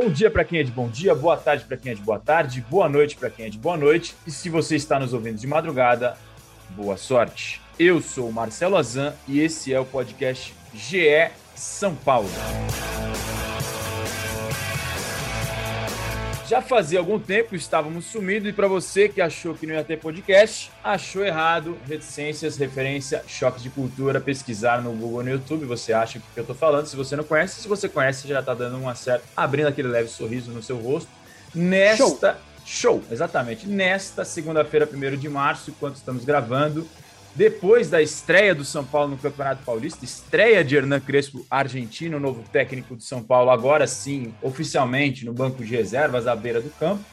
Bom dia para quem é de bom dia, boa tarde para quem é de boa tarde, boa noite para quem é de boa noite. E se você está nos ouvindo de madrugada, boa sorte. Eu sou o Marcelo Azan e esse é o podcast GE São Paulo. Já fazia algum tempo estávamos sumidos e para você que achou que não ia ter podcast, achou errado. Reticências, referência, choques de cultura, pesquisar no Google no YouTube, você acha o que eu estou falando. Se você não conhece, se você conhece, já está dando uma certa, abrindo aquele leve sorriso no seu rosto. Nesta show, show exatamente, nesta segunda-feira, 1 de março, enquanto estamos gravando, depois da estreia do São Paulo no Campeonato Paulista, estreia de Hernan Crespo, argentino, novo técnico do São Paulo, agora sim, oficialmente no banco de reservas à beira do campo,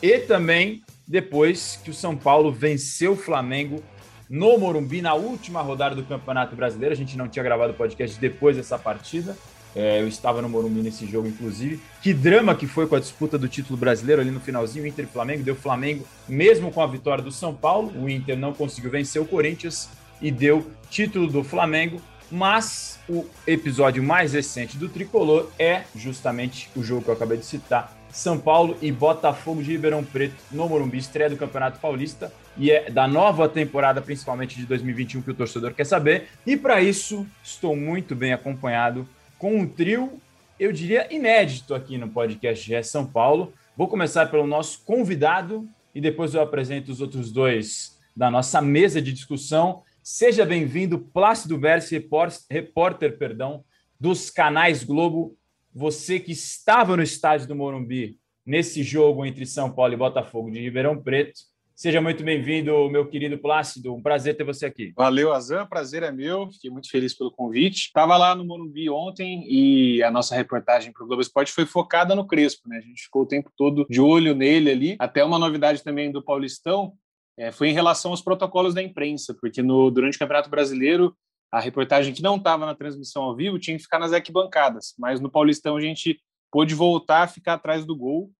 e também depois que o São Paulo venceu o Flamengo no Morumbi na última rodada do Campeonato Brasileiro. A gente não tinha gravado o podcast depois dessa partida. É, eu estava no Morumbi nesse jogo, inclusive. Que drama que foi com a disputa do título brasileiro ali no finalzinho, Inter e Flamengo. Deu Flamengo, mesmo com a vitória do São Paulo. O Inter não conseguiu vencer o Corinthians e deu título do Flamengo. Mas o episódio mais recente do Tricolor é justamente o jogo que eu acabei de citar. São Paulo e Botafogo de Ribeirão Preto no Morumbi, estreia do Campeonato Paulista e é da nova temporada, principalmente de 2021, que o torcedor quer saber. E para isso, estou muito bem acompanhado com um trio, eu diria, inédito aqui no podcast GE São Paulo. Vou começar pelo nosso convidado e depois eu apresento os outros dois da nossa mesa de discussão. Seja bem-vindo, Plácido Versi, repórter, perdão, dos canais Globo. Você que estava no estádio do Morumbi nesse jogo entre São Paulo e Botafogo de Ribeirão Preto. Seja muito bem-vindo, meu querido Plácido. Um prazer ter você aqui. Valeu, Azan. Prazer é meu. Fiquei muito feliz pelo convite. Estava lá no Morumbi ontem e a nossa reportagem para o Globo Esporte foi focada no Crespo, né? A gente ficou o tempo todo de olho nele ali. Até uma novidade também do Paulistão é, foi em relação aos protocolos da imprensa, porque no, durante o Campeonato Brasileiro a reportagem que não estava na transmissão ao vivo tinha que ficar nas arquibancadas, mas no Paulistão a gente pôde voltar a ficar atrás do gol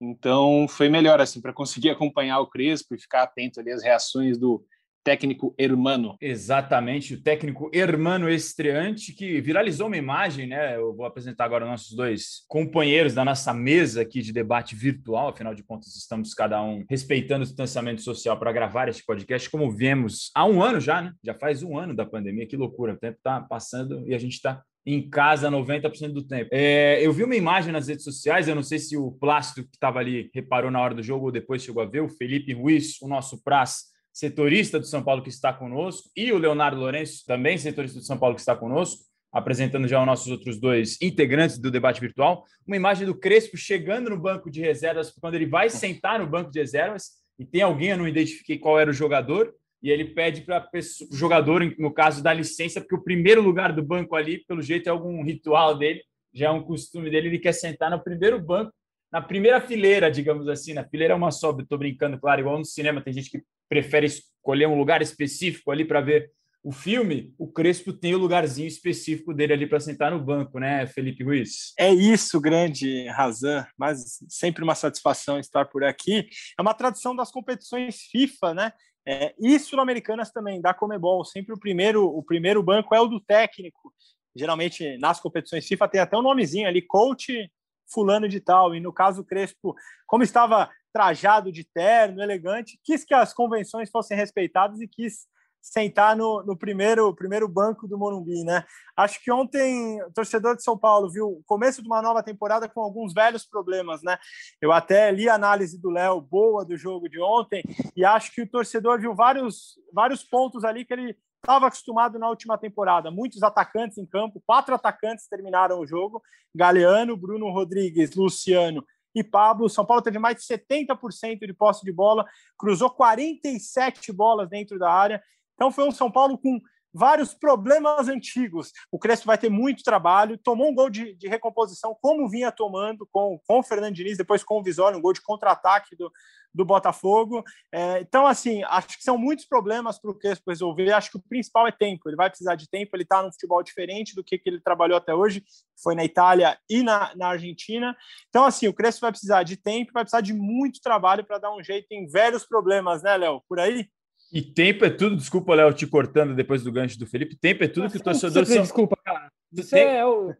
então foi melhor assim para conseguir acompanhar o Crespo e ficar atento ali às reações do técnico Hermano. Exatamente, o técnico Hermano estreante que viralizou uma imagem, né? Eu vou apresentar agora nossos dois companheiros da nossa mesa aqui de debate virtual, afinal de contas estamos cada um respeitando o distanciamento social para gravar este podcast, como vemos há um ano já, né? Já faz um ano da pandemia, que loucura, o tempo está passando e a gente está em casa 90% do tempo. É, eu vi uma imagem nas redes sociais, eu não sei se o Plástico que estava ali reparou na hora do jogo ou depois chegou a ver, o Felipe Ruiz, o nosso Praz, setorista do São Paulo que está conosco, e o Leonardo Lourenço, também setorista do São Paulo que está conosco, apresentando já os nossos outros dois integrantes do debate virtual, uma imagem do Crespo chegando no banco de reservas, quando ele vai sentar no banco de reservas, e tem alguém, eu não identifiquei qual era o jogador, e ele pede para o jogador, no caso, dar licença, porque o primeiro lugar do banco ali, pelo jeito, é algum ritual dele, já é um costume dele, ele quer sentar no primeiro banco, na primeira fileira, digamos assim. Na fileira é uma só, estou brincando, claro, igual no cinema, tem gente que prefere escolher um lugar específico ali para ver o filme, o Crespo tem o lugarzinho específico dele ali para sentar no banco, né, Felipe Ruiz? É isso, grande Razan, mas sempre uma satisfação estar por aqui. É uma tradição das competições FIFA, né? É, e sul-americanas também, da Comebol. Sempre o primeiro, o primeiro banco é o do técnico. Geralmente, nas competições FIFA, tem até um nomezinho ali, coach fulano de tal. E no caso do Crespo, como estava trajado de terno, elegante, quis que as convenções fossem respeitadas e quis sentar no, no primeiro, primeiro banco do Morumbi, né? Acho que ontem o torcedor de São Paulo viu o começo de uma nova temporada com alguns velhos problemas, né? Eu até li a análise do Léo boa do jogo de ontem e acho que o torcedor viu vários, vários pontos ali que ele estava acostumado na última temporada. Muitos atacantes em campo, quatro atacantes terminaram o jogo: Galeano, Bruno Rodrigues, Luciano e Pablo. São Paulo teve mais de 70% de posse de bola, cruzou 47 bolas dentro da área então foi um São Paulo com vários problemas antigos. O Crespo vai ter muito trabalho, tomou um gol de, de recomposição, como vinha tomando com, com o Fernando Diniz, depois com o Visório, um gol de contra-ataque do, do Botafogo. É, então, assim, acho que são muitos problemas para o Crespo resolver. Acho que o principal é tempo. Ele vai precisar de tempo. Ele está num futebol diferente do que, que ele trabalhou até hoje, foi na Itália e na, na Argentina. Então, assim, o Crespo vai precisar de tempo, vai precisar de muito trabalho para dar um jeito em velhos problemas, né, Léo? Por aí? E tempo é tudo, desculpa, Léo, te cortando depois do gancho do Felipe. Tempo é tudo que o torcedor. São... Desculpa, cara. Você tem... é, o...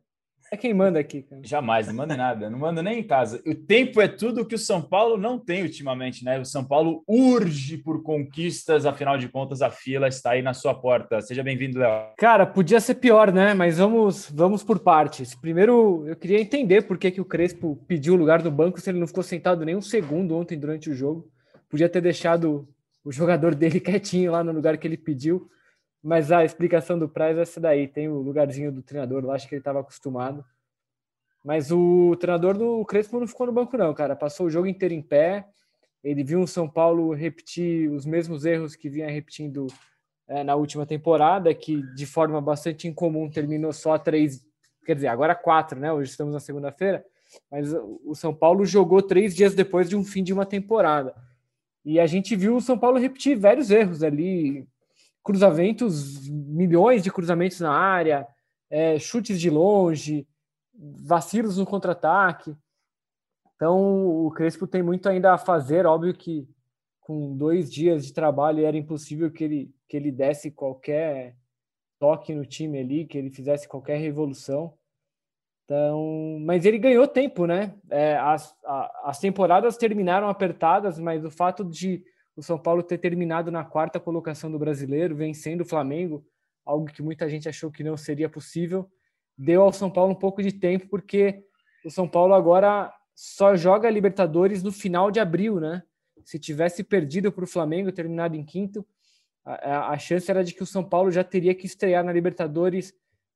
é quem manda aqui, cara. Jamais, não manda nada, não manda nem em casa. O tempo é tudo que o São Paulo não tem ultimamente, né? O São Paulo urge por conquistas, afinal de contas, a fila está aí na sua porta. Seja bem-vindo, Léo. Cara, podia ser pior, né? Mas vamos, vamos por partes. Primeiro, eu queria entender por que, que o Crespo pediu o lugar no banco se ele não ficou sentado nem um segundo ontem durante o jogo. Podia ter deixado o jogador dele quietinho lá no lugar que ele pediu. Mas a explicação do Praz é essa daí. Tem o lugarzinho do treinador lá, acho que ele estava acostumado. Mas o treinador do Crespo não ficou no banco, não, cara. Passou o jogo inteiro em pé. Ele viu o São Paulo repetir os mesmos erros que vinha repetindo é, na última temporada, que de forma bastante incomum terminou só três, quer dizer, agora quatro, né? Hoje estamos na segunda-feira. Mas o São Paulo jogou três dias depois de um fim de uma temporada. E a gente viu o São Paulo repetir vários erros ali, cruzamentos, milhões de cruzamentos na área, é, chutes de longe, vacilos no contra-ataque. Então o Crespo tem muito ainda a fazer, óbvio que com dois dias de trabalho era impossível que ele, que ele desse qualquer toque no time ali, que ele fizesse qualquer revolução. Então, mas ele ganhou tempo, né? É, as, a, as temporadas terminaram apertadas, mas o fato de o São Paulo ter terminado na quarta colocação do brasileiro, vencendo o Flamengo, algo que muita gente achou que não seria possível, deu ao São Paulo um pouco de tempo, porque o São Paulo agora só joga Libertadores no final de abril, né? Se tivesse perdido para o Flamengo, terminado em quinto, a, a chance era de que o São Paulo já teria que estrear na Libertadores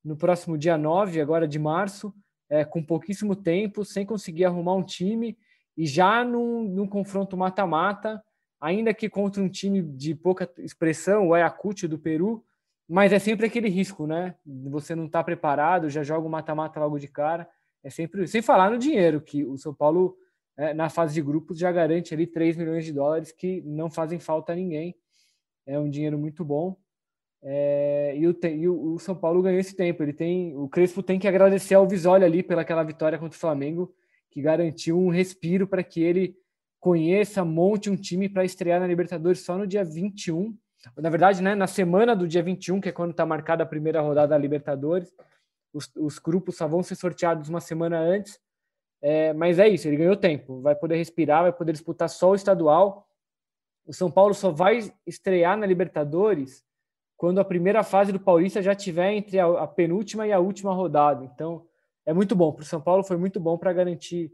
no próximo dia 9, agora de março, é, com pouquíssimo tempo, sem conseguir arrumar um time, e já num, num confronto mata-mata, ainda que contra um time de pouca expressão, o Ayacucho do Peru, mas é sempre aquele risco, né? Você não está preparado, já joga o mata-mata logo de cara. É sempre, sem falar no dinheiro, que o São Paulo, é, na fase de grupos, já garante ali 3 milhões de dólares que não fazem falta a ninguém. É um dinheiro muito bom. É, e, o, e o, São Paulo ganhou esse tempo. Ele tem, o Crespo tem que agradecer ao Visoli ali pelaquela vitória contra o Flamengo, que garantiu um respiro para que ele conheça, monte um time para estrear na Libertadores só no dia 21. Na verdade, né, na semana do dia 21, que é quando está marcada a primeira rodada da Libertadores. Os, os, grupos só vão ser sorteados uma semana antes. É, mas é isso, ele ganhou tempo. Vai poder respirar, vai poder disputar só o estadual. O São Paulo só vai estrear na Libertadores quando a primeira fase do Paulista já tiver entre a, a penúltima e a última rodada. Então, é muito bom. Para o São Paulo foi muito bom para garantir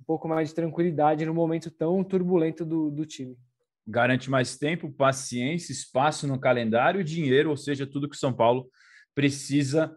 um pouco mais de tranquilidade no momento tão turbulento do, do time. Garante mais tempo, paciência, espaço no calendário, dinheiro, ou seja, tudo que o São Paulo precisa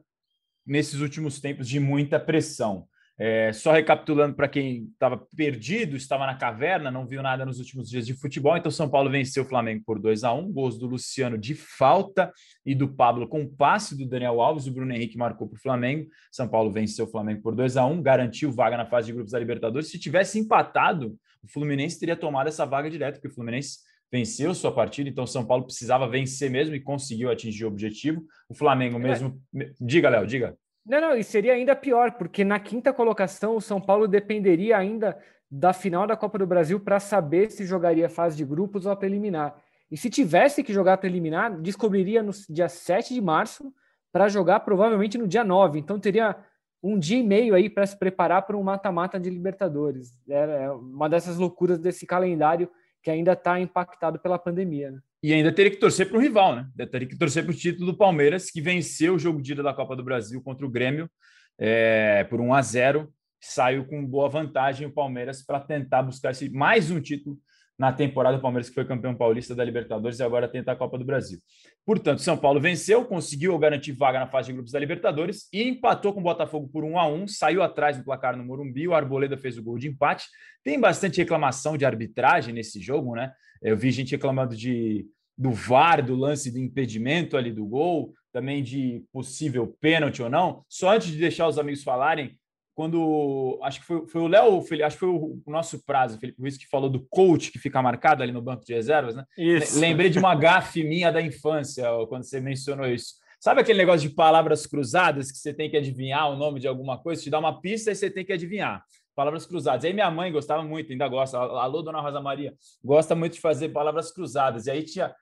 nesses últimos tempos de muita pressão. É, só recapitulando para quem estava perdido, estava na caverna, não viu nada nos últimos dias de futebol. Então, São Paulo venceu o Flamengo por 2 a 1 gols do Luciano de falta e do Pablo com passe do Daniel Alves. O Bruno Henrique marcou para o Flamengo. São Paulo venceu o Flamengo por 2 a 1 garantiu vaga na fase de grupos da Libertadores. Se tivesse empatado, o Fluminense teria tomado essa vaga direto, porque o Fluminense venceu sua partida, então São Paulo precisava vencer mesmo e conseguiu atingir o objetivo. O Flamengo é. mesmo. É. Diga, Léo, diga. Não, não, e seria ainda pior, porque na quinta colocação o São Paulo dependeria ainda da final da Copa do Brasil para saber se jogaria fase de grupos ou a preliminar. E se tivesse que jogar a preliminar, descobriria no dia 7 de março para jogar provavelmente no dia 9. Então teria um dia e meio aí para se preparar para um mata-mata de Libertadores. É uma dessas loucuras desse calendário que ainda está impactado pela pandemia. Né? E ainda teria que torcer para o rival, né? Teria que torcer para o título do Palmeiras, que venceu o jogo de ida da Copa do Brasil contra o Grêmio é, por 1 a 0 Saiu com boa vantagem o Palmeiras para tentar buscar esse, mais um título na temporada. O Palmeiras que foi campeão paulista da Libertadores e agora tenta a Copa do Brasil. Portanto, São Paulo venceu, conseguiu garantir vaga na fase de grupos da Libertadores e empatou com o Botafogo por 1 a 1 saiu atrás no placar no Morumbi. O Arboleda fez o gol de empate. Tem bastante reclamação de arbitragem nesse jogo, né? Eu vi gente reclamando de do VAR, do lance do impedimento ali do gol, também de possível pênalti ou não. Só antes de deixar os amigos falarem, quando acho que foi, foi o Léo, acho que foi o, nosso prazo, Felipe Ruiz, que falou do coach que fica marcado ali no banco de reservas, né? Isso. Lembrei de uma gafe minha da infância, quando você mencionou isso. Sabe aquele negócio de palavras cruzadas que você tem que adivinhar o nome de alguma coisa? Te dá uma pista e você tem que adivinhar. Palavras cruzadas. Aí minha mãe gostava muito, ainda gosta. Alô, dona Rosa Maria, gosta muito de fazer palavras cruzadas. E aí tinha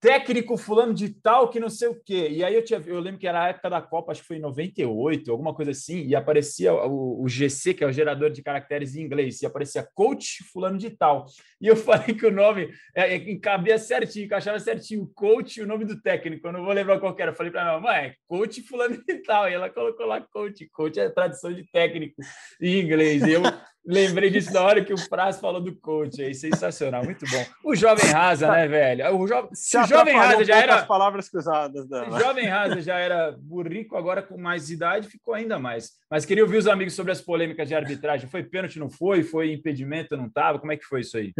técnico fulano de tal que não sei o quê. E aí eu, tinha, eu lembro que era a época da Copa, acho que foi em 98, alguma coisa assim, e aparecia o, o GC, que é o gerador de caracteres em inglês, e aparecia coach fulano de tal. E eu falei que o nome é, é, cabia certinho, encaixava certinho, coach e o nome do técnico, eu não vou lembrar qual era. Eu falei para minha mãe, é coach fulano de tal, e ela colocou lá coach, coach é tradução de técnico em inglês. E eu Lembrei disso na hora que o Praz falou do coach aí, sensacional, muito bom. O Jovem Rasa, né, velho? O, jo... O Jovem Rasa já era. As palavras cruzadas dela. O Jovem Rasa já era burrico, agora com mais idade ficou ainda mais. Mas queria ouvir os amigos sobre as polêmicas de arbitragem. Foi pênalti, não foi? Foi impedimento, não estava? Como é que foi isso aí?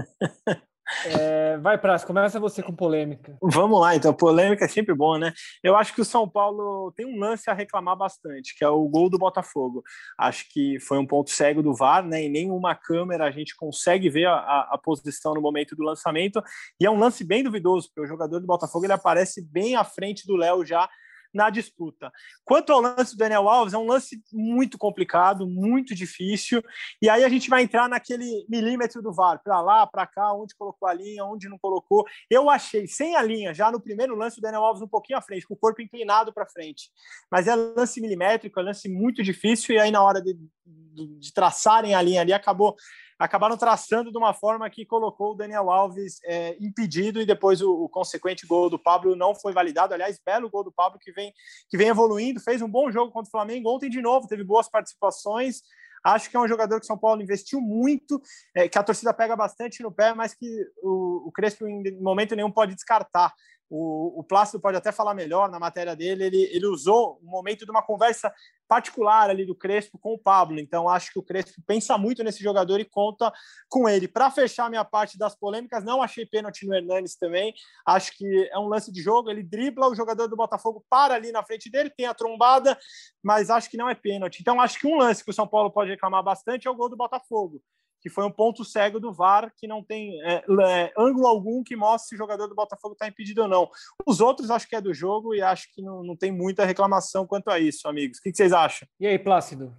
É, vai, Praz, começa você com polêmica. Vamos lá, então. Polêmica é sempre bom, né? Eu acho que o São Paulo tem um lance a reclamar bastante, que é o gol do Botafogo. Acho que foi um ponto cego do VAR, né? Em nenhuma câmera a gente consegue ver a, a posição no momento do lançamento. E é um lance bem duvidoso, porque o jogador do Botafogo ele aparece bem à frente do Léo já na disputa. Quanto ao lance do Daniel Alves, é um lance muito complicado, muito difícil, e aí a gente vai entrar naquele milímetro do VAR, para lá, para cá, onde colocou a linha, onde não colocou. Eu achei, sem a linha, já no primeiro lance, o Daniel Alves um pouquinho à frente, com o corpo inclinado para frente. Mas é lance milimétrico, é lance muito difícil, e aí na hora de, de traçarem a linha ali, acabou acabaram traçando de uma forma que colocou o Daniel Alves é, impedido e depois o, o, consequente gol do Pablo não foi validado. Aliás, belo gol do Pablo que vem, que vem evoluindo, fez um bom jogo contra o Flamengo. Ontem, de novo, teve boas participações. Acho que é um jogador que São Paulo investiu muito, é, que a torcida pega bastante no pé, mas que o, o Crespo, em momento nenhum, pode descartar. O, o Plácido pode até falar melhor na matéria dele. Ele, ele usou o momento de uma conversa particular ali do Crespo com o Pablo. Então, acho que o Crespo pensa muito nesse jogador e conta com ele. Para fechar minha parte das polêmicas, não achei pênalti no Hernanes também. Acho que é um lance de jogo. Ele dribla, o jogador do Botafogo para ali na frente dele, tem a trombada, mas acho que não é pênalti. Então, acho que um lance que o São Paulo pode reclamar bastante é o gol do Botafogo que foi um ponto cego do VAR, que não tem é, é, ângulo algum que mostre se o jogador do Botafogo está impedido ou não. Os outros acho que é do jogo e acho que não, não tem muita reclamação quanto a isso, amigos. O que, que vocês acham? E aí, Plácido?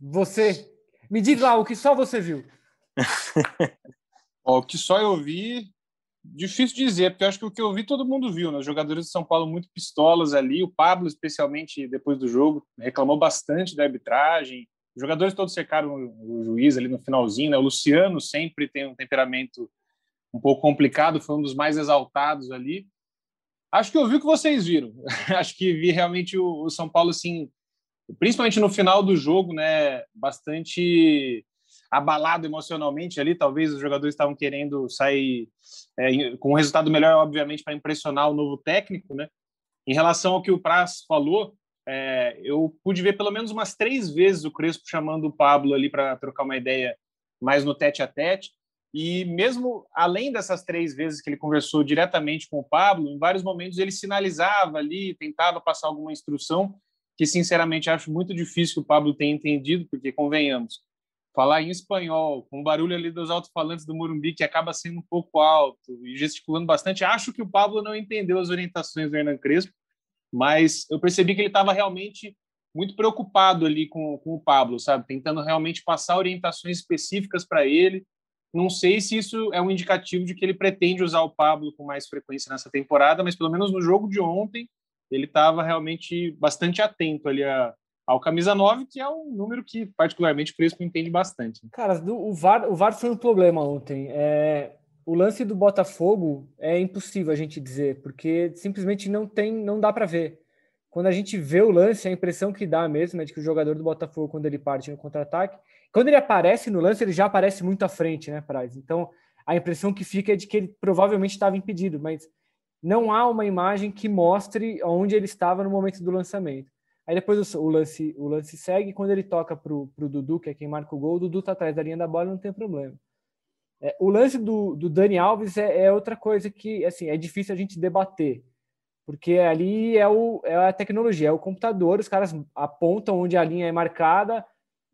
Você. Me diz lá o que só você viu. o que só eu vi, difícil dizer, porque eu acho que o que eu vi todo mundo viu, né? Os jogadores de São Paulo muito pistolas ali, o Pablo, especialmente depois do jogo, reclamou bastante da arbitragem os jogadores todos cercaram o juiz ali no finalzinho, né? O Luciano sempre tem um temperamento um pouco complicado, foi um dos mais exaltados ali. Acho que eu vi o que vocês viram. Acho que vi realmente o, São Paulo, assim, principalmente no final do jogo, né? Bastante abalado emocionalmente ali. Talvez os jogadores estavam querendo sair é, com um resultado melhor, obviamente, para impressionar o novo técnico, né? Em relação ao que o Praz falou, é, eu pude ver pelo menos umas três vezes o Crespo chamando o Pablo ali para trocar uma ideia mais no tete a tete. E mesmo além dessas três vezes que ele conversou diretamente com o Pablo, em vários momentos ele sinalizava ali, tentava passar alguma instrução, que sinceramente acho muito difícil que o Pablo tenha entendido, porque convenhamos, falar em espanhol, com o barulho ali dos alto-falantes do Morumbi, que acaba sendo um pouco alto e gesticulando bastante, acho que o Pablo não entendeu as orientações do Hernan Crespo mas eu percebi que ele estava realmente muito preocupado ali com, com o Pablo, sabe? Tentando realmente passar orientações específicas para ele. Não sei se isso é um indicativo de que ele pretende usar o Pablo com mais frequência nessa temporada, mas pelo menos no jogo de ontem ele estava realmente bastante atento ali a, ao camisa 9, que é um número que particularmente o Crespo entende bastante. Cara, o VAR, o VAR foi um problema ontem. É, o lance do Botafogo é impossível a gente dizer, porque simplesmente não tem, não dá para ver. Quando a gente vê o lance, a impressão que dá mesmo é de que o jogador do Botafogo, quando ele parte no contra-ataque, quando ele aparece no lance, ele já aparece muito à frente, né, Praz? Então, a impressão que fica é de que ele provavelmente estava impedido, mas não há uma imagem que mostre onde ele estava no momento do lançamento. Aí depois o, lance, o lance segue, quando ele toca para o Dudu, que é quem marca o gol, o Dudu está atrás da linha da bola, não tem problema. É, o lance do, do Dani Alves é, é, outra coisa que assim é difícil a gente debater, porque ali é, o, é a tecnologia, é o computador, os caras apontam onde a linha é marcada,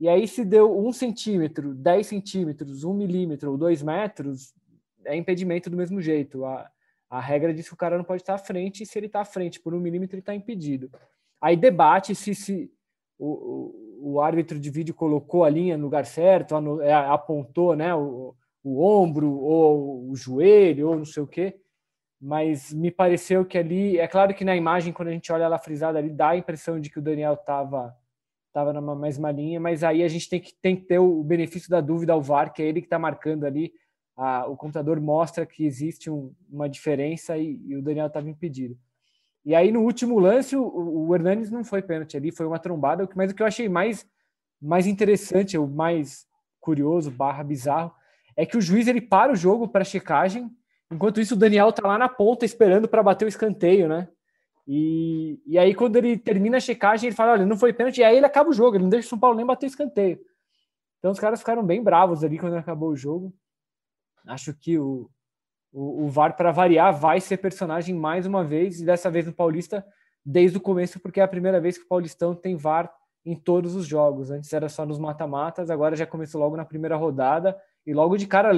e aí se deu um centímetro, 10 centímetros, um milímetro ou dois metros, é impedimento do mesmo jeito. A, a regra diz que o cara não pode estar à frente, e se ele está à frente por um milímetro, ele está impedido. Aí debate se, se o, o, árbitro de vídeo colocou a linha no lugar certo, é, apontou né, o, o ombro ou o joelho ou não sei o quê, mas me pareceu que ali, é claro que na imagem, quando a gente olha ela frisada ali, dá a impressão de que o Daniel estava tava na mesma linha, mas aí a gente tem que, tem que ter o benefício da dúvida ao VAR, que é ele que está marcando ali, a, o computador mostra que existe um, uma diferença e, e o Daniel estava impedido. E aí no último lance, o, o Hernanes não foi pênalti ali, foi uma trombada, mas o que eu achei mais, mais interessante, o mais curioso, barra bizarro, é que o juiz ele para o jogo para checagem, enquanto isso o Daniel tá lá na ponta esperando para bater o escanteio, né? E, e aí quando ele termina a checagem, ele fala, olha, não foi pênalti, e aí ele acaba o jogo, ele não deixa o São Paulo nem bater o escanteio. Então os caras ficaram bem bravos ali quando acabou o jogo. Acho que o, o, o VAR, para variar, vai ser personagem mais uma vez, e dessa vez no Paulista, desde o começo, porque é a primeira vez que o Paulistão tem VAR em todos os jogos. Antes era só nos mata-matas, agora já começou logo na primeira rodada e logo de cara,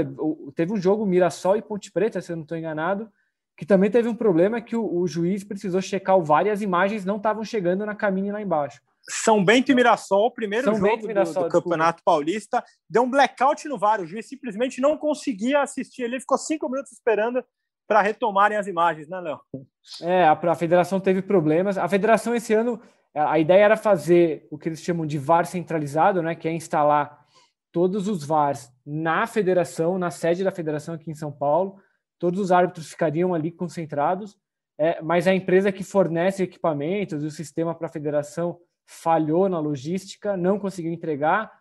teve um jogo Mirassol e Ponte Preta, se eu não estou enganado, que também teve um problema que o, o, juiz precisou checar o VAR e as imagens não estavam chegando na cabine lá embaixo. São Bento e Mirassol, o primeiro São jogo Mirassol, do, do Campeonato Paulista, deu um blackout no VAR. O juiz simplesmente não conseguia assistir. Ele ficou cinco minutos esperando para retomarem as imagens, né, Léo? É, a, a federação teve problemas. A federação esse ano, a ideia era fazer o que eles chamam de VAR centralizado, né, que é instalar todos os VARs na federação, na sede da federação aqui em São Paulo, todos os árbitros ficariam ali concentrados, é, mas a empresa que fornece equipamentos e o sistema para a federação falhou na logística, não conseguiu entregar,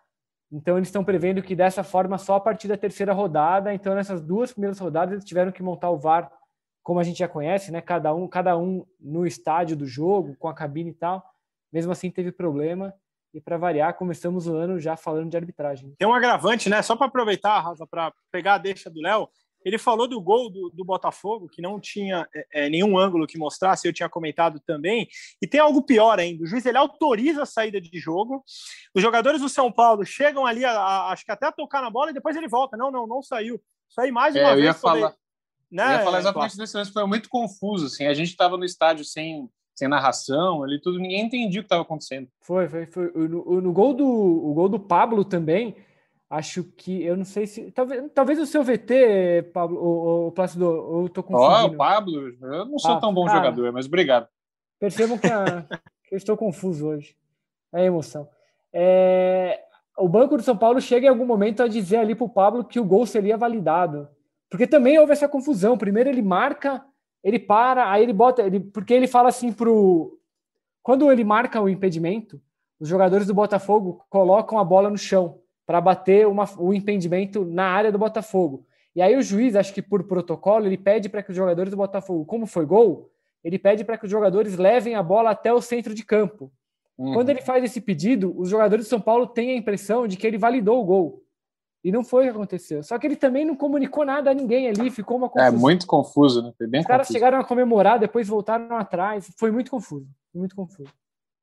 então eles estão prevendo que dessa forma só a partir da terceira rodada, então nessas duas primeiras rodadas eles tiveram que montar o VAR como a gente já conhece, né? Cada um, cada um no estádio do jogo, com a cabine e tal. Mesmo assim teve problema e para variar, começamos o ano já falando de arbitragem. Tem um agravante, né? Só para aproveitar, Rafa, para pegar a deixa do Léo. Ele falou do gol do, do Botafogo, que não tinha é, é, nenhum ângulo que mostrasse, eu tinha comentado também. E tem algo pior ainda: o juiz ele autoriza a saída de jogo. Os jogadores do São Paulo chegam ali, a, a, acho que até a tocar na bola, e depois ele volta. Não, não, não saiu. Saiu mais é, uma eu vez. Ia falar, né? Eu ia falar exatamente desse lance, foi muito confuso. Assim. A gente estava no estádio sem sem narração ali, tudo, ninguém entendia o que estava acontecendo. Foi, foi, foi. No, no, gol do, o gol do Pablo também, acho que, eu não sei se, talvez, talvez o seu VT, Pablo, o, o Plácido, eu tô confundindo. Ó, oh, o Pablo, eu não sou ah, tão bom jogador, mas obrigado. Percebam que, a, que eu estou confuso hoje. É emoção. É, o Banco do São Paulo chega em algum momento a dizer ali para o Pablo que o gol seria validado. Porque também houve essa confusão. Primeiro ele marca ele para, aí ele bota, ele, porque ele fala assim pro quando ele marca o impedimento, os jogadores do Botafogo colocam a bola no chão para bater uma, o impedimento na área do Botafogo. E aí o juiz, acho que por protocolo, ele pede para que os jogadores do Botafogo, como foi gol, ele pede para que os jogadores levem a bola até o centro de campo. Uhum. Quando ele faz esse pedido, os jogadores de São Paulo têm a impressão de que ele validou o gol. E não foi o que aconteceu. Só que ele também não comunicou nada a ninguém ali, ficou uma é, confusão. É muito confuso, né? Foi bem Os caras confuso. chegaram a comemorar, depois voltaram atrás. Foi muito confuso. Muito confuso.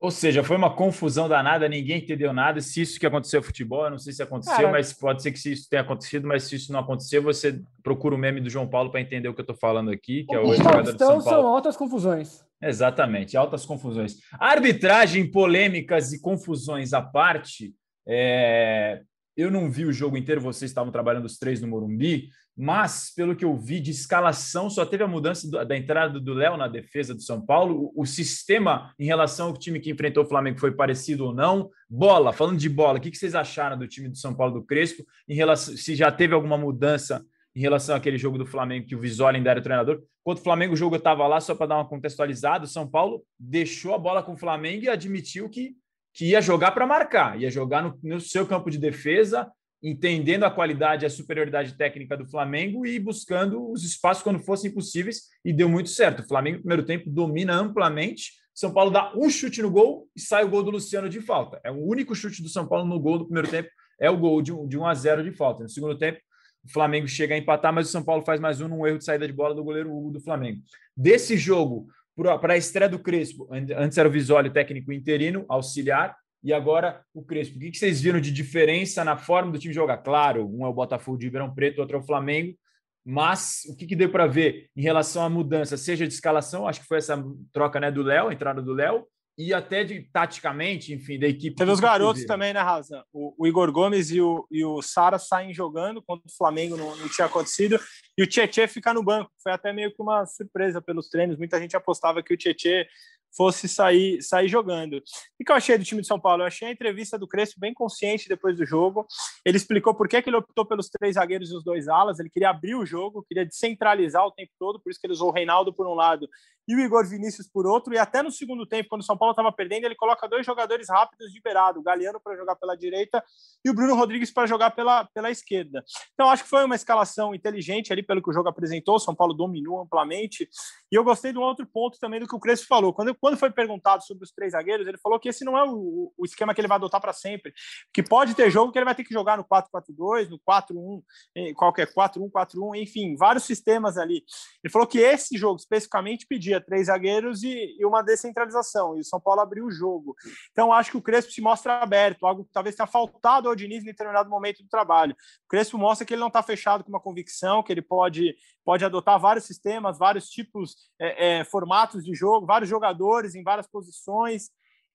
Ou seja, foi uma confusão danada, ninguém entendeu nada. Se isso que aconteceu no futebol, eu não sei se aconteceu, Cara, mas pode ser que se isso tenha acontecido, mas se isso não acontecer, você procura o meme do João Paulo para entender o que eu estou falando aqui, que é o jogador do São Paulo. são altas confusões. Exatamente, altas confusões. Arbitragem, polêmicas e confusões à parte, é... Eu não vi o jogo inteiro, vocês estavam trabalhando os três no Morumbi, mas pelo que eu vi de escalação, só teve a mudança da entrada do Léo na defesa do São Paulo. O, sistema em relação ao time que enfrentou o Flamengo foi parecido ou não? Bola, falando de bola, o que, vocês acharam do time do São Paulo do Crespo? Em relação, se já teve alguma mudança em relação àquele jogo do Flamengo que o Visual ainda era treinador. Quando o Flamengo o jogo estava lá, só para dar uma contextualizada, o São Paulo deixou a bola com o Flamengo e admitiu que que ia jogar para marcar, ia jogar no, no, seu campo de defesa, entendendo a qualidade e a superioridade técnica do Flamengo e buscando os espaços quando fossem possíveis, e deu muito certo. O Flamengo, no primeiro tempo, domina amplamente. São Paulo dá um chute no gol e sai o gol do Luciano de falta. É o único chute do São Paulo no gol do primeiro tempo, é o gol de 1 de um a 0 de falta. No segundo tempo, o Flamengo chega a empatar, mas o São Paulo faz mais um num erro de saída de bola do goleiro Hugo do Flamengo. Desse jogo, para a estreia do Crespo, antes era o Visoli técnico interino, auxiliar, e agora o Crespo. O que vocês viram de diferença na forma do time jogar? Claro, um é o Botafogo de Ribeirão Preto, outro é o Flamengo, mas o que, que deu para ver em relação à mudança, seja de escalação, acho que foi essa troca né, do Léo, a entrada do Léo, e até de taticamente, enfim, da equipe. Teve os garotos também, né, Raza? O, o, Igor Gomes e o, e o Sara saem jogando quando o Flamengo não, não tinha acontecido, e o Tietchan fica no banco. Foi até meio que uma surpresa pelos treinos. Muita gente apostava que o Tietchan fosse sair, sair jogando. O que eu achei do time de São Paulo? Eu achei a entrevista do Crespo bem consciente depois do jogo. Ele explicou por que, que ele optou pelos três zagueiros e os dois alas. Ele queria abrir o jogo, queria descentralizar o tempo todo, por isso que ele usou o Reinaldo por um lado e o Igor Vinícius por outro. E até no segundo tempo, quando o São Paulo estava perdendo, ele coloca dois jogadores rápidos de beirado, o Galeano para jogar pela direita e o Bruno Rodrigues para jogar pela, pela esquerda. Então, acho que foi uma escalação inteligente ali, pelo que o jogo apresentou. O São Paulo dominou amplamente. E eu gostei de um outro ponto também do que o Crespo falou. Quando, quando foi perguntado sobre os três zagueiros, ele falou que esse não é o, o esquema que ele vai adotar para sempre. Que pode ter jogo que ele vai ter que jogar no 4-4-2, no 4-1, qualquer 4-1, 4-1, enfim, vários sistemas ali. Ele falou que esse jogo especificamente pedia três zagueiros e, e, uma descentralização. E o São Paulo abriu o jogo. Então, acho que o Crespo se mostra aberto, algo que talvez tenha faltado ao Diniz em determinado momento do trabalho. O Crespo mostra que ele não está fechado com uma convicção, que ele pode, pode adotar vários sistemas, vários tipos, é, é, formatos de jogo, vários jogadores em várias posições.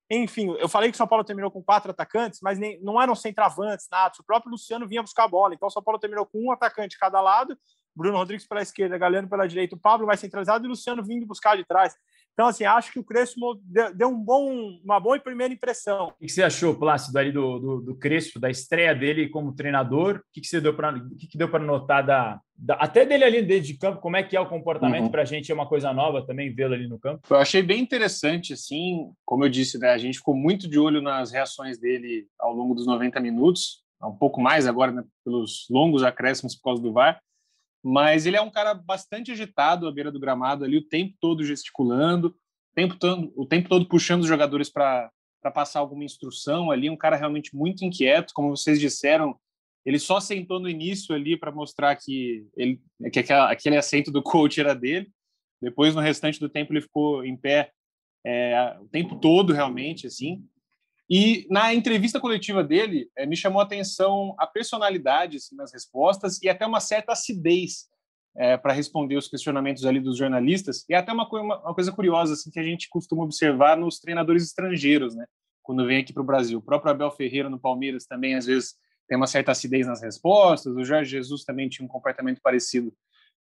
Enfim, eu falei que o São Paulo terminou com quatro atacantes, mas nem, não eram centravantes, nada. O próprio Luciano vinha buscar a bola. Então, o São Paulo terminou com um atacante cada lado Bruno Rodrigues pela esquerda, Galeno pela direita, o Pablo mais centralizado e o Luciano vindo buscar de trás. Então, assim, acho que o Crespo deu um bom, uma boa primeira impressão. O que você achou, Plácido, ali do, do, do Crespo, da estreia dele como treinador? O que, você deu para o que, deu para notar da, da, até dele ali dentro de campo? Como é que é o comportamento? Uhum. Para a gente é uma coisa nova também vê-lo ali no campo. Eu achei bem interessante, assim, como eu disse, né, a gente ficou muito de olho nas reações dele ao longo dos 90 minutos, um pouco mais agora, né, pelos longos acréscimos por causa do VAR mas ele é um cara bastante agitado à beira do gramado ali, o tempo todo gesticulando, o tempo todo, o tempo todo puxando os jogadores para passar alguma instrução ali, um cara realmente muito inquieto, como vocês disseram, ele só sentou no início ali para mostrar que, ele, que aquele assento do coach era dele, depois no restante do tempo ele ficou em pé é, o tempo todo realmente, assim, e na entrevista coletiva dele, é, me chamou a atenção a personalidade assim, nas respostas e até uma certa acidez é, para responder os questionamentos ali dos jornalistas. E até uma, uma, uma, coisa curiosa assim, que a gente costuma observar nos treinadores estrangeiros, né? quando vem aqui para o Brasil. O próprio Abel Ferreira no Palmeiras também, às vezes, tem uma certa acidez nas respostas. O Jorge Jesus também tinha um comportamento parecido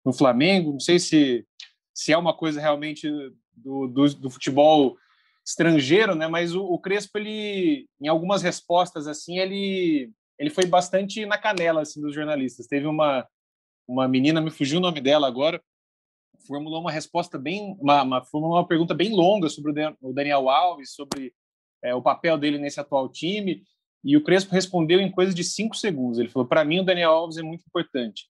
no Flamengo. Não sei se, se é uma coisa realmente do, do, do futebol estrangeiro, né? Mas o, o, Crespo, ele, em algumas respostas, assim, ele, ele foi bastante na canela, assim, dos jornalistas. Teve uma, uma menina, me fugiu o nome dela agora, formulou uma resposta bem, uma, uma formulou uma pergunta bem longa sobre o Daniel Alves, sobre é, o papel dele nesse atual time, e o Crespo respondeu em coisa de cinco segundos. Ele falou: para mim o Daniel Alves é muito importante.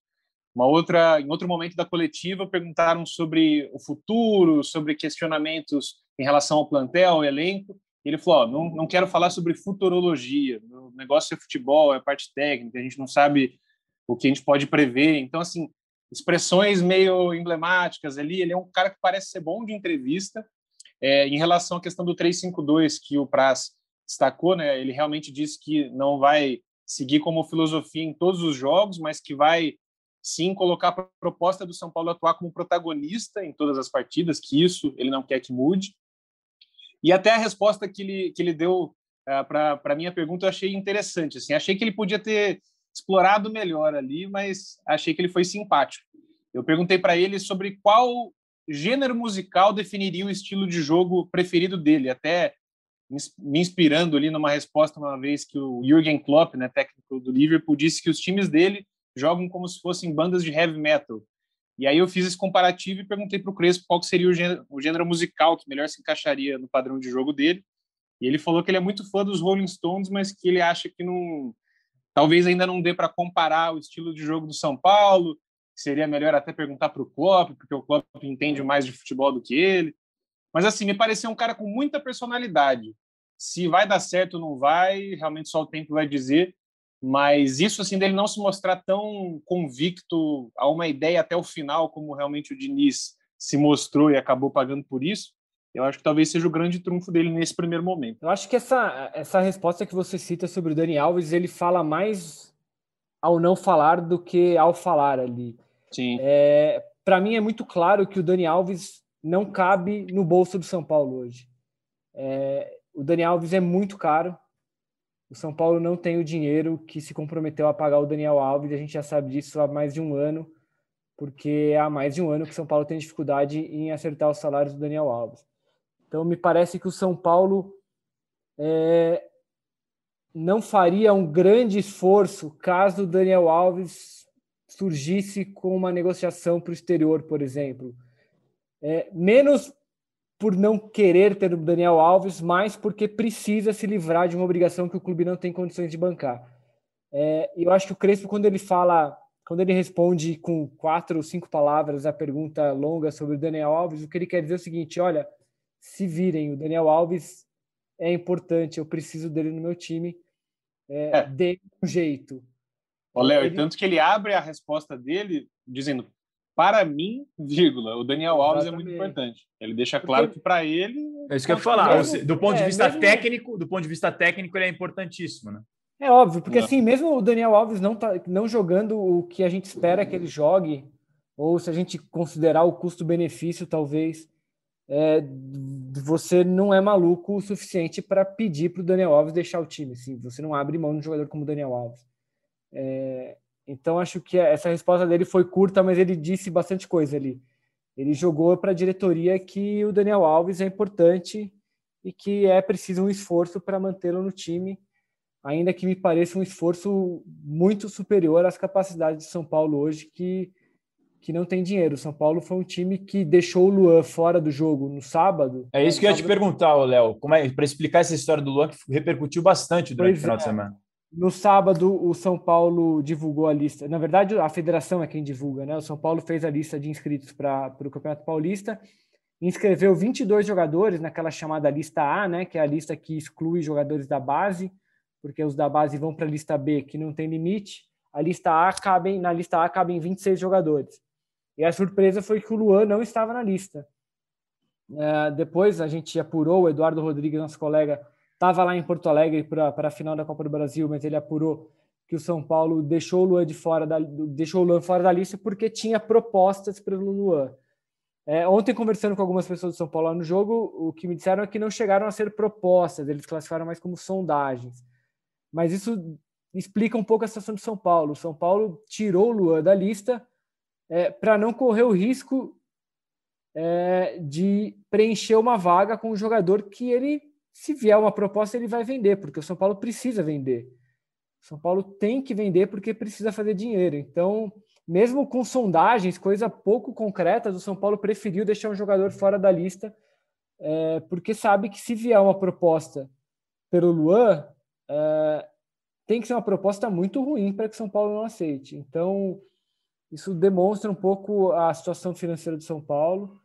Uma outra, em outro momento da coletiva, perguntaram sobre o futuro, sobre questionamentos em relação ao plantel, ao elenco. Ele falou: oh, não, não quero falar sobre futurologia. O negócio é futebol, é parte técnica. A gente não sabe o que a gente pode prever. Então, assim, expressões meio emblemáticas ali. Ele é um cara que parece ser bom de entrevista. É, em relação à questão do 352 que o Praz destacou, né? Ele realmente disse que não vai seguir como filosofia em todos os jogos, mas que vai sim colocar a proposta do São Paulo atuar como protagonista em todas as partidas, que isso ele não quer que mude. E até a resposta que ele, que ele deu uh, é, para a minha pergunta eu achei interessante. Assim, achei que ele podia ter explorado melhor ali, mas achei que ele foi simpático. Eu perguntei para ele sobre qual gênero musical definiria o estilo de jogo preferido dele, até me inspirando ali numa resposta uma vez que o Jürgen Klopp, né, técnico do Liverpool, disse que os times dele jogam como se fossem bandas de heavy metal. E aí eu fiz esse comparativo e perguntei para o Crespo qual seria o gênero, o gênero, musical que melhor se encaixaria no padrão de jogo dele. E ele falou que ele é muito fã dos Rolling Stones, mas que ele acha que não, talvez ainda não dê para comparar o estilo de jogo do São Paulo. Seria melhor até perguntar para o Klopp, porque o Klopp entende mais de futebol do que ele. Mas assim, me pareceu um cara com muita personalidade. Se vai dar certo ou não vai, realmente só o tempo vai dizer mas isso assim dele não se mostrar tão convicto a uma ideia até o final, como realmente o Diniz se mostrou e acabou pagando por isso, eu acho que talvez seja o grande trunfo dele nesse primeiro momento. Eu acho que essa, essa resposta que você cita sobre o Dani Alves, ele fala mais ao não falar do que ao falar ali. Sim. É, Para mim é muito claro que o Dani Alves não cabe no bolso do São Paulo hoje. É, o Dani Alves é muito caro. O São Paulo não tem o dinheiro que se comprometeu a pagar o Daniel Alves. A gente já sabe disso há mais de um ano, porque há mais de um ano que o São Paulo tem dificuldade em acertar os salários do Daniel Alves. Então, me parece que o São Paulo é, não faria um grande esforço caso o Daniel Alves surgisse com uma negociação para o exterior, por exemplo. É, menos por não querer ter o Daniel Alves, mais porque precisa se livrar de uma obrigação que o clube não tem condições de bancar. É, eu acho que o Crespo, quando ele fala, quando ele responde com quatro ou cinco palavras a pergunta longa sobre o Daniel Alves, o que ele quer dizer é o seguinte: olha, se virem, o Daniel Alves é importante, eu preciso dele no meu time, é, É. dê um jeito. Ô, Léo, e Ele- tanto que ele abre a resposta dele dizendo: para mim, vírgula, o Daniel Alves é muito importante. Ele deixa claro que para ele. É isso que eu ia falar. Mesmo- se- Do ponto de é, vista mesmo- técnico, do ponto de vista técnico, ele é importantíssimo, né? É óbvio, porque Não. assim, mesmo o Daniel Alves não, tá, não jogando o que a gente espera que ele jogue, ou se a gente considerar o custo-benefício, talvez, é, você não é maluco o suficiente para pedir para o Daniel Alves deixar o time. Assim, você não abre mão de um jogador como o Daniel Alves. É, então, acho que essa resposta dele foi curta, mas ele disse bastante coisa ali. Ele jogou para a diretoria que o Daniel Alves é importante e que é preciso um esforço para mantê-lo no time ainda que me pareça um esforço muito superior às capacidades de São Paulo hoje, que, que não tem dinheiro. O São Paulo foi um time que deixou o Luan fora do jogo no sábado. É isso que eu ia te perguntar, Léo. É para explicar essa história do Luan que repercutiu bastante durante Pois o final é. de semana? No sábado, o São Paulo divulgou a lista. Na verdade, a federação é quem divulga, né? O São Paulo fez a lista de inscritos para o Campeonato Paulista, inscreveu 22 jogadores naquela chamada lista A, né? Que é a lista que exclui jogadores da base, porque os da base vão para a lista B, que não tem limite. A lista A cabem, na lista A cabem 26 jogadores. E a surpresa foi que o Luan não estava na lista. É, depois a gente apurou, o Eduardo Rodrigues, nosso colega, estava lá em Porto Alegre para a final da Copa do Brasil, mas ele apurou que o São Paulo deixou o Luan de fora da, deixou o Luan fora da lista porque tinha propostas pelo Luan. É, ontem, conversando com algumas pessoas do São Paulo lá no jogo, o que me disseram é que não chegaram a ser propostas, eles classificaram mais como sondagens. Mas isso explica um pouco a situação do São Paulo. O São Paulo tirou o Luan da lista é, para não correr o risco é, de preencher uma vaga com um jogador que ele, se vier uma proposta, ele vai vender, porque o São Paulo precisa vender. O São Paulo tem que vender porque precisa fazer dinheiro. Então, mesmo com sondagens, coisa pouco concretas, o São Paulo preferiu deixar um jogador fora da lista, é, porque sabe que se vier uma proposta pelo Luan, é, tem que ser uma proposta muito ruim para que o São Paulo não aceite. Então, isso demonstra um pouco a situação financeira do São Paulo.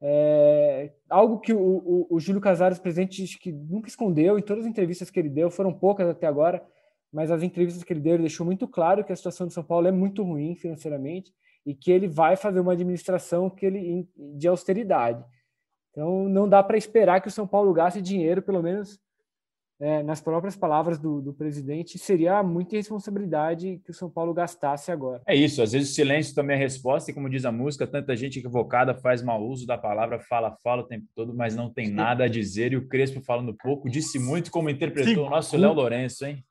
É, algo que o, o, o Júlio Casares, presidente, que nunca escondeu em todas as entrevistas que ele deu, foram poucas até agora, mas as entrevistas que ele deu, ele deixou muito claro que a situação do São Paulo é muito ruim financeiramente e que ele vai fazer uma administração que ele, de austeridade. Então, não dá para esperar que o São Paulo gaste dinheiro, pelo menos é, nas próprias palavras do, do, presidente, seria muita irresponsabilidade que o São Paulo gastasse agora. É isso, às vezes o silêncio também é resposta, e como diz a música, tanta gente equivocada faz mau uso da palavra, fala, fala o tempo todo, mas não tem nada a dizer, e o Crespo falando pouco, disse muito como interpretou Seguro. o nosso Léo Lourenço, hein?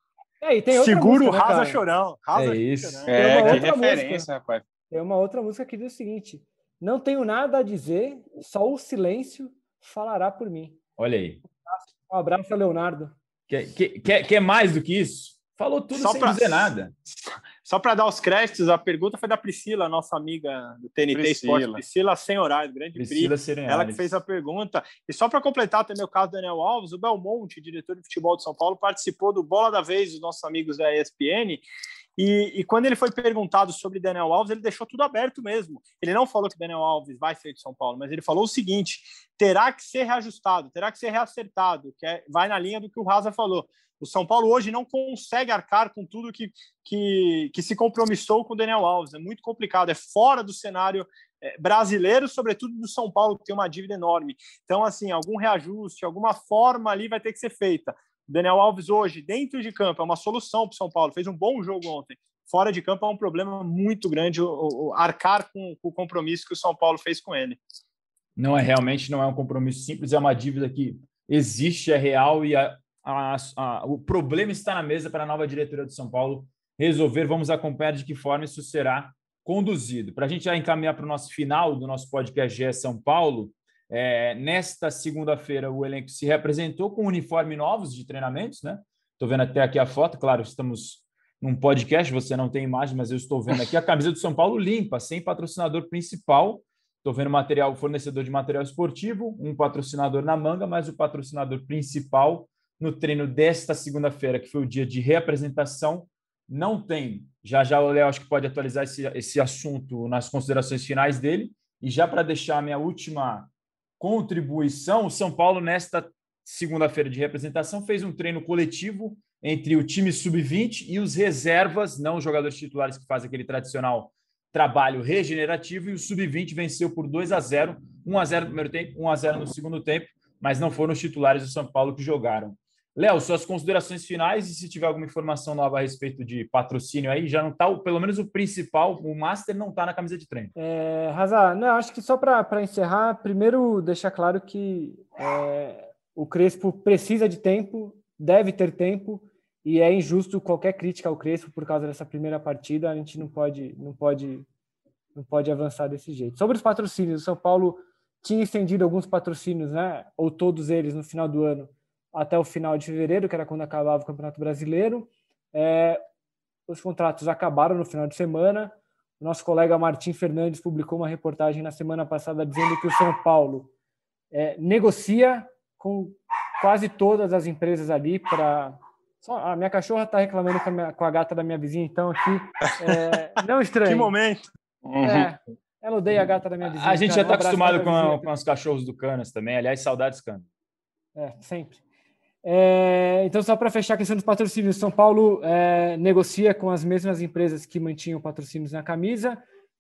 É, e tem Seguro, música, rasa né, chorão. Rasa é isso. Chorão. É, que outra referência, música. rapaz. Tem uma outra música que diz o seguinte: Não tenho nada a dizer, só o silêncio falará por mim. Olha aí. Um abraço a Leonardo. Quer, quer, quer mais do que isso? Falou tudo Só sem pra- dizer nada. Só para dar os créditos, a pergunta foi da Priscila, nossa amiga do TNT Priscila. Esporte. Priscila Sem Horário, grande Priscila Pri. Ela que fez a pergunta. E só para completar também o caso do Daniel Alves, o Belmonte, diretor de futebol de São Paulo, participou do Bola da Vez dos nossos amigos da ESPN E, e, quando ele foi perguntado sobre Daniel Alves, ele deixou tudo aberto mesmo. Ele não falou que Daniel Alves vai ser de São Paulo, mas ele falou o seguinte: terá que ser reajustado, terá que ser reacertado, que é, vai na linha do que o Raza falou. O São Paulo hoje não consegue arcar com tudo que, que, que se compromissou com Daniel Alves. É muito complicado, é fora do cenário é, brasileiro, sobretudo do São Paulo, que tem uma dívida enorme. Então, assim, algum reajuste, alguma forma ali vai ter que ser feita. Daniel Alves hoje, dentro de campo, é uma solução para o São Paulo. Fez um bom jogo ontem. Fora de campo é um problema muito grande o, o, o arcar com, com o compromisso que o São Paulo fez com ele. Não é realmente não é um compromisso simples, é uma dívida que existe, é real e a, a, a, o problema está na mesa para a nova diretoria do São Paulo resolver. Vamos acompanhar de que forma isso será conduzido. Para a gente já encaminhar para o nosso final do nosso podcast GE São Paulo, é, nesta segunda-feira o elenco se representou com uniforme novos de treinamentos, né? Estou vendo até aqui a foto, claro, estamos num podcast, você não tem imagem, mas eu estou vendo aqui a camisa do São Paulo limpa, sem patrocinador principal. Estou vendo material, fornecedor de material esportivo, um patrocinador na manga, mas o patrocinador principal no treino desta segunda-feira, que foi o dia de reapresentação, não tem. Já já o Léo acho que pode atualizar esse, esse assunto nas considerações finais dele. E já para deixar a minha última contribuição, o São Paulo, nesta segunda-feira de representação, fez um treino coletivo entre o time sub-20 e os reservas, não os jogadores titulares que fazem aquele tradicional trabalho regenerativo, e o sub-20 venceu por 2 a 0, 1 a 0 no primeiro tempo, 1 a 0 no segundo tempo, mas não foram os titulares do São Paulo que jogaram. Léo, suas considerações finais e se tiver alguma informação nova a respeito de patrocínio aí, já não está, pelo menos o principal, o Master não está na camisa de treino. É, não, acho que só para encerrar, primeiro deixar claro que é, o Crespo precisa de tempo, deve ter tempo, e é injusto qualquer crítica ao Crespo por causa dessa primeira partida, a gente não pode, não pode, não pode avançar desse jeito. Sobre os patrocínios, o São Paulo tinha estendido alguns patrocínios, né, ou todos eles no final do ano, até o final de fevereiro, que era quando acabava o Campeonato Brasileiro. É, os contratos acabaram no final de semana. O nosso colega Martim Fernandes publicou uma reportagem na semana passada dizendo que o São Paulo é, negocia com quase todas as empresas ali para. A minha cachorra está reclamando com a, minha, com a, gata da minha vizinha, então aqui. É, não estranho. que momento! É, ela odeia a gata da minha vizinha. A gente já está acostumado com, com os cachorros do Canas também. Aliás, saudades, Canas. É, sempre. É, então, só para fechar a questão dos patrocínios, São Paulo é, negocia com as mesmas empresas que mantinham patrocínios na camisa,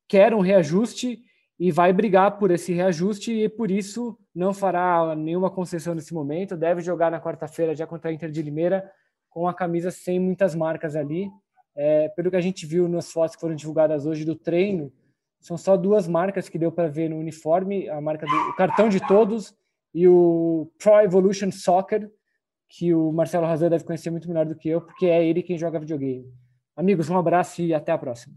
quer um reajuste e vai brigar por esse reajuste e por isso não fará nenhuma concessão nesse momento. Deve jogar na quarta-feira já contra a Inter de Limeira com a camisa sem muitas marcas ali. É, pelo que a gente viu nas fotos que foram divulgadas hoje do treino, são só duas marcas que deu para ver no uniforme: a marca do cartão de todos e o Pro Evolution Soccer que o Marcelo Razan deve conhecer muito melhor do que eu, porque é ele quem joga videogame. Amigos, um abraço e até a próxima.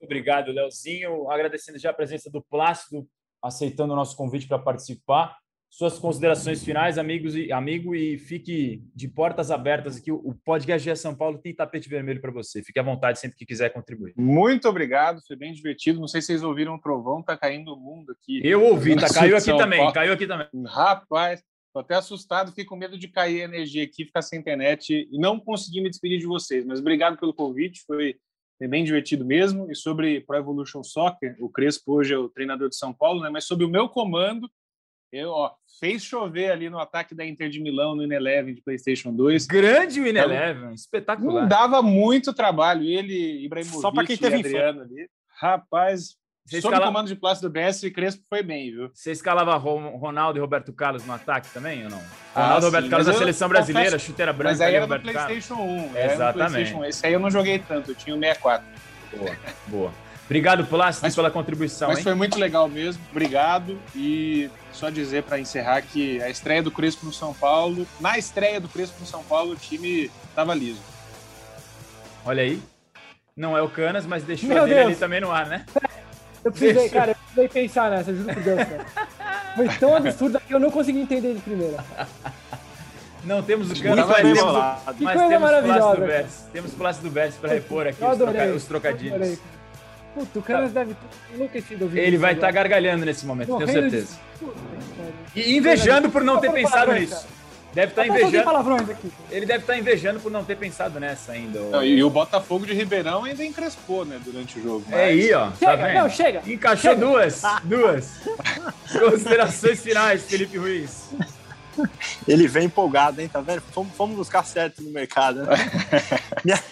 Obrigado, Leozinho. Agradecendo já a presença do Plácido, aceitando o nosso convite para participar. Suas considerações finais, amigos e amigo, e fique de portas abertas aqui. O podcast GE São Paulo tem tapete vermelho para você. Fique à vontade sempre que quiser contribuir. Muito obrigado, foi bem divertido. Não sei se vocês ouviram o trovão, tá caindo o mundo aqui. Eu ouvi, tá, caiu aqui também, caiu aqui também. Rapaz, Tô até assustado, fiquei com medo de cair a energia aqui, ficar sem internet e não conseguir me despedir de vocês. Mas obrigado pelo convite, foi, bem divertido mesmo. E sobre Pro Evolution Soccer, o Crespo hoje é o treinador de São Paulo, né? Mas sob o meu comando, eu, ó, fez chover ali no ataque da Inter de Milão no Ineleven de PlayStation 2. Grande o Ineleven, então, espetacular. Não dava muito trabalho. Ele, Ibrahimovic, Só para quem teve Adriano ali. Rapaz, você Sob escala... comando de Plácido Bessa, Crespo foi bem, viu? Você escalava Ronaldo e Roberto Carlos no ataque também ou não? Ah, Ronaldo e Roberto Carlos na seleção brasileira, confesso... chuteira branca. Mas aí era do PlayStation 1. Exatamente. PlayStation 1. Esse aí eu não joguei tanto, eu tinha o 64. Boa, boa. Obrigado, Plácido, mas, pela contribuição. Mas hein? foi muito legal mesmo. Obrigado. E só dizer para encerrar que a estreia do Crespo no São Paulo, na estreia do Crespo no São Paulo, o time estava liso. Olha aí. Não é o Canas, mas deixou Meu dele Deus. ali também no ar, né? Eu precisei, cara, eu precisei pensar nessa, juro por Deus, cara. Foi tão absurda que eu não consegui entender de primeira. Não temos o Cano, mas temos, mas temos Plácido Bertes. Temos Plácido Bertes para repor aqui os, troca, os, trocadilhos. Puta, o Canas tá. deve ter enlouquecido ouvindo Ele vai estar tá gargalhando nesse momento, tenho certeza. De... E invejando por não ter pensado nisso. Deve estar soltei invejando. palavrões aqui. Ele deve estar invejando por não ter pensado nessa ainda. Não, e o Botafogo de Ribeirão ainda encrespou, né, durante o jogo. É aí, ó. Tá Chega, vendo? não, chega. Encaixou Chega. duas. Duas. Considerações finais, Felipe Ruiz. Ele vem empolgado, hein? Tá vendo? Fomos, fomos buscar certo no mercado. né? minha,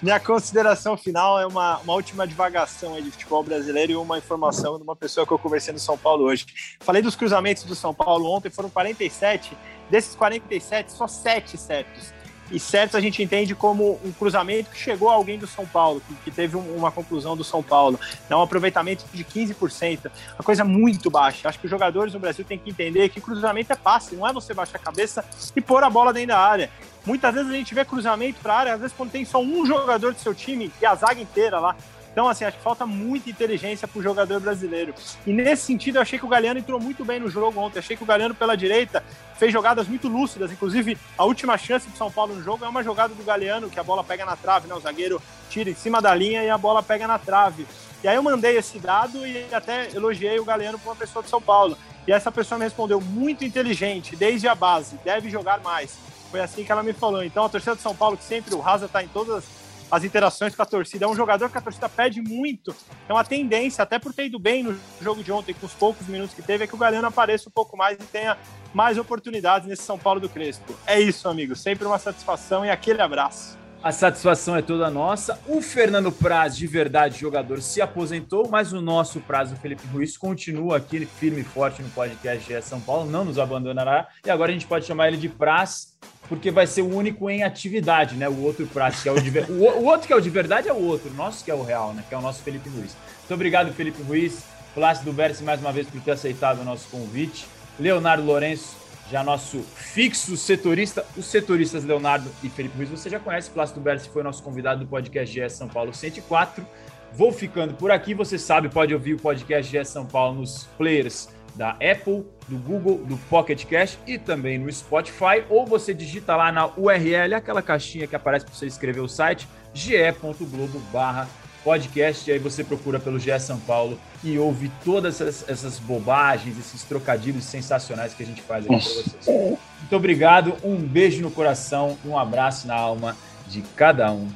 minha consideração final é uma, uma última divagação aí de futebol brasileiro e uma informação de uma pessoa que eu conversei no São Paulo hoje. Falei dos cruzamentos do São Paulo ontem, foram 47. Desses 47, só 7 certos. E certos a gente entende como um cruzamento que chegou a alguém do São Paulo, que, teve um- uma conclusão do São Paulo. Dá um aproveitamento de 15%. Uma coisa muito baixa. Acho que os jogadores no Brasil têm que entender que cruzamento é passe, não é você baixar a cabeça e pôr a bola dentro da área. Muitas vezes a gente vê cruzamento para a área, às vezes quando tem só um jogador do seu time e a zaga inteira lá. Então, assim, acho que falta muita inteligência para o jogador brasileiro. E nesse sentido, eu achei que o Galeano entrou muito bem no jogo ontem. Achei que o Galeano, pela direita, fez jogadas muito lúcidas. Inclusive, a última chance do São Paulo no jogo é uma jogada do Galeano, que a bola pega na trave, né? O zagueiro tira em cima da linha e a bola pega na trave. E aí eu mandei esse dado e até elogiei o Galeano para uma pessoa de São Paulo. E essa pessoa me respondeu, muito inteligente, desde a base, deve jogar mais. Foi assim que ela me falou. Então, a torcida de São Paulo, que sempre o Raza está em todas as interações com a torcida, é um jogador que a torcida pede muito. Então, a tendência, até por ter ido bem no jogo de ontem, com os poucos minutos que teve, é que o Galeano apareça um pouco mais e tenha mais oportunidades nesse São Paulo do Crespo. É isso, amigo. Sempre uma satisfação e aquele abraço. A satisfação é toda nossa. O Fernando Praz, de verdade, jogador, se aposentou, mas o nosso prazo, Felipe Ruiz, continua aqui firme e forte no podcast GE São Paulo, não nos abandonará. E agora a gente pode chamar ele de Praz, porque vai ser o único em atividade, né? O outro que é o de o, o outro que é o de verdade é o outro, o nosso que é o real, né? Que é o nosso Felipe Ruiz. Muito obrigado, Felipe Ruiz. Plácido Versi, mais uma vez, por ter aceitado o nosso convite. Leonardo Lourenço, já nosso fixo setorista. Os setoristas Leonardo e Felipe Ruiz, você já conhece. Plácido Bersi foi nosso convidado do podcast GS São Paulo 104. Vou ficando por aqui. Você sabe, pode ouvir o podcast GS São Paulo nos players da Apple, do Google, do Pocket Cash e também no Spotify. Ou você digita lá na URL, aquela caixinha que aparece para você escrever o site, ge.globo barra podcast, e aí você procura pelo GE São Paulo e ouve todas essas, essas bobagens, esses trocadilhos sensacionais que a gente faz aqui para vocês. Muito obrigado, um beijo no coração, um abraço na alma de cada um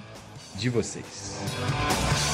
de vocês.